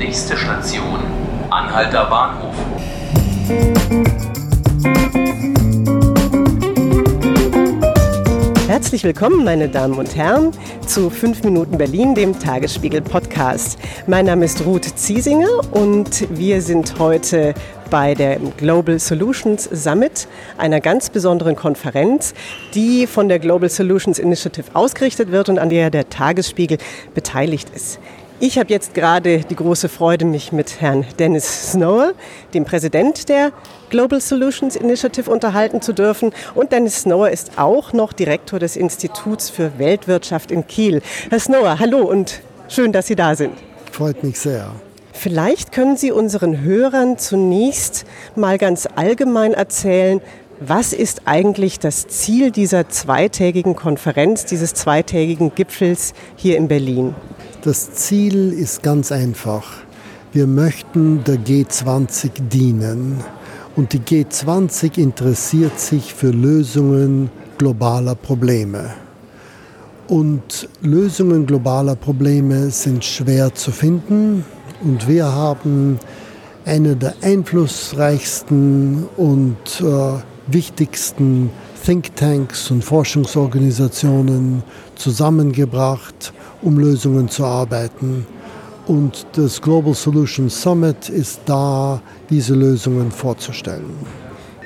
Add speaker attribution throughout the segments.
Speaker 1: Nächste Station, Anhalter Bahnhof.
Speaker 2: Herzlich willkommen, meine Damen und Herren, zu 5 Minuten Berlin, dem Tagesspiegel Podcast. Mein Name ist Ruth Ziesinger und wir sind heute bei der Global Solutions Summit, einer ganz besonderen Konferenz, die von der Global Solutions Initiative ausgerichtet wird und an der der Tagesspiegel beteiligt ist. Ich habe jetzt gerade die große Freude, mich mit Herrn Dennis Snower, dem Präsident der Global Solutions Initiative, unterhalten zu dürfen. Und Dennis Snower ist auch noch Direktor des Instituts für Weltwirtschaft in Kiel. Herr Snower, hallo und schön, dass Sie da sind.
Speaker 3: Freut mich sehr.
Speaker 2: Vielleicht können Sie unseren Hörern zunächst mal ganz allgemein erzählen, was ist eigentlich das Ziel dieser zweitägigen Konferenz, dieses zweitägigen Gipfels hier in Berlin?
Speaker 3: Das Ziel ist ganz einfach. Wir möchten der G20 dienen. Und die G20 interessiert sich für Lösungen globaler Probleme. Und Lösungen globaler Probleme sind schwer zu finden. Und wir haben eine der einflussreichsten und äh, wichtigsten Thinktanks und Forschungsorganisationen zusammengebracht, um Lösungen zu arbeiten. Und das Global Solutions Summit ist da, diese Lösungen vorzustellen.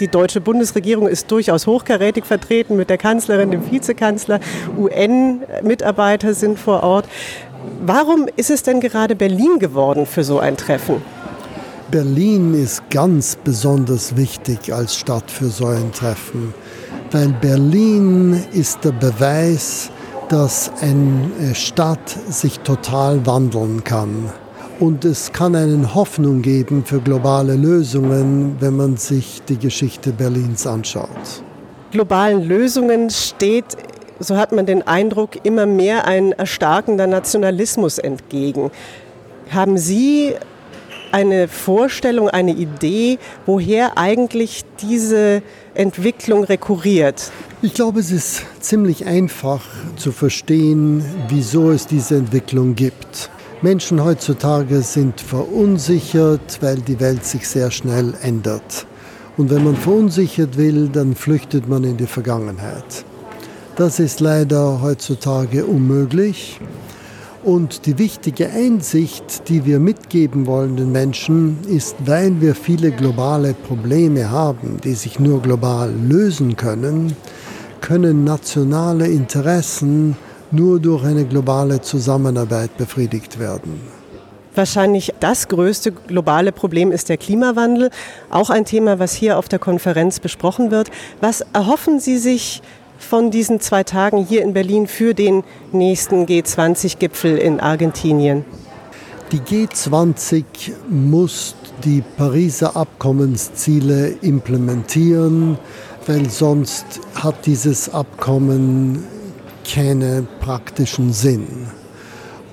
Speaker 2: Die deutsche Bundesregierung ist durchaus hochkarätig vertreten mit der Kanzlerin, dem Vizekanzler, UN-Mitarbeiter sind vor Ort. Warum ist es denn gerade Berlin geworden für so ein Treffen?
Speaker 3: Berlin ist ganz besonders wichtig als Stadt für so ein Treffen, weil Berlin ist der Beweis, dass eine Stadt sich total wandeln kann. Und es kann eine Hoffnung geben für globale Lösungen, wenn man sich die Geschichte Berlins anschaut.
Speaker 2: Globalen Lösungen steht, so hat man den Eindruck, immer mehr ein erstarkender Nationalismus entgegen. Haben Sie eine Vorstellung, eine Idee, woher eigentlich diese Entwicklung rekurriert?
Speaker 3: Ich glaube, es ist ziemlich einfach zu verstehen, wieso es diese Entwicklung gibt. Menschen heutzutage sind verunsichert, weil die Welt sich sehr schnell ändert. Und wenn man verunsichert will, dann flüchtet man in die Vergangenheit. Das ist leider heutzutage unmöglich. Und die wichtige Einsicht, die wir mitgeben wollen den Menschen, ist, weil wir viele globale Probleme haben, die sich nur global lösen können, können nationale Interessen nur durch eine globale Zusammenarbeit befriedigt werden.
Speaker 2: Wahrscheinlich das größte globale Problem ist der Klimawandel, auch ein Thema, was hier auf der Konferenz besprochen wird. Was erhoffen Sie sich von diesen zwei Tagen hier in Berlin für den nächsten G20-Gipfel in Argentinien?
Speaker 3: Die G20 muss die Pariser Abkommensziele implementieren, weil sonst hat dieses Abkommen keinen praktischen Sinn.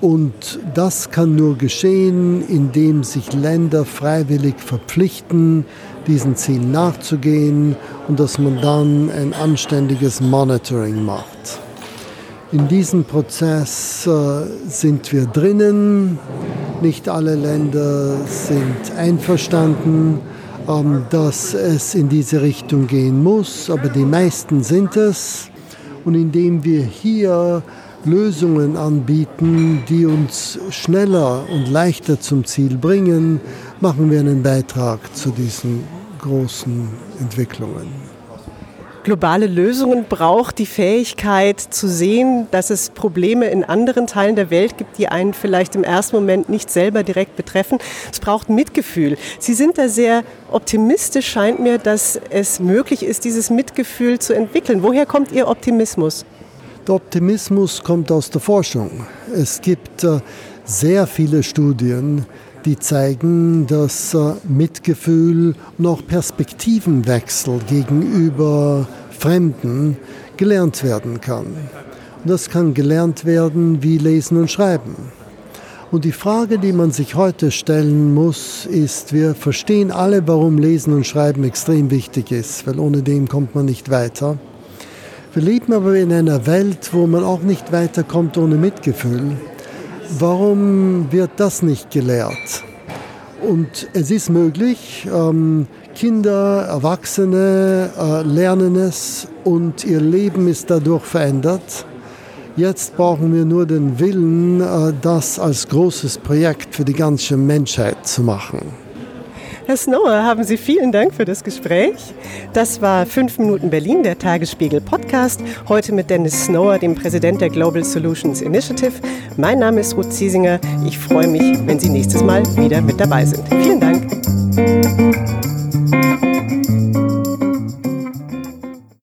Speaker 3: Und das kann nur geschehen, indem sich Länder freiwillig verpflichten, diesen Zielen nachzugehen und dass man dann ein anständiges Monitoring macht. In diesem Prozess äh, sind wir drinnen. Nicht alle Länder sind einverstanden, ähm, dass es in diese Richtung gehen muss, aber die meisten sind es. Und indem wir hier Lösungen anbieten, die uns schneller und leichter zum Ziel bringen, machen wir einen Beitrag zu diesen großen Entwicklungen.
Speaker 2: Globale Lösungen braucht die Fähigkeit zu sehen, dass es Probleme in anderen Teilen der Welt gibt, die einen vielleicht im ersten Moment nicht selber direkt betreffen. Es braucht Mitgefühl. Sie sind da sehr optimistisch, scheint mir, dass es möglich ist, dieses Mitgefühl zu entwickeln. Woher kommt Ihr Optimismus?
Speaker 3: Der Optimismus kommt aus der Forschung. Es gibt äh, sehr viele Studien, die zeigen, dass äh, Mitgefühl und auch Perspektivenwechsel gegenüber Fremden gelernt werden kann. Und das kann gelernt werden wie Lesen und Schreiben. Und die Frage, die man sich heute stellen muss, ist, wir verstehen alle, warum Lesen und Schreiben extrem wichtig ist, weil ohne dem kommt man nicht weiter. Wir leben aber in einer Welt, wo man auch nicht weiterkommt ohne Mitgefühl. Warum wird das nicht gelehrt? Und es ist möglich, ähm, Kinder, Erwachsene äh, lernen es und ihr Leben ist dadurch verändert. Jetzt brauchen wir nur den Willen, äh, das als großes Projekt für die ganze Menschheit zu machen.
Speaker 2: Herr Snower, haben Sie vielen Dank für das Gespräch. Das war 5 Minuten Berlin, der Tagesspiegel Podcast. Heute mit Dennis Snower, dem Präsident der Global Solutions Initiative. Mein Name ist Ruth Ziesinger. Ich freue mich, wenn Sie nächstes Mal wieder mit dabei sind. Vielen Dank.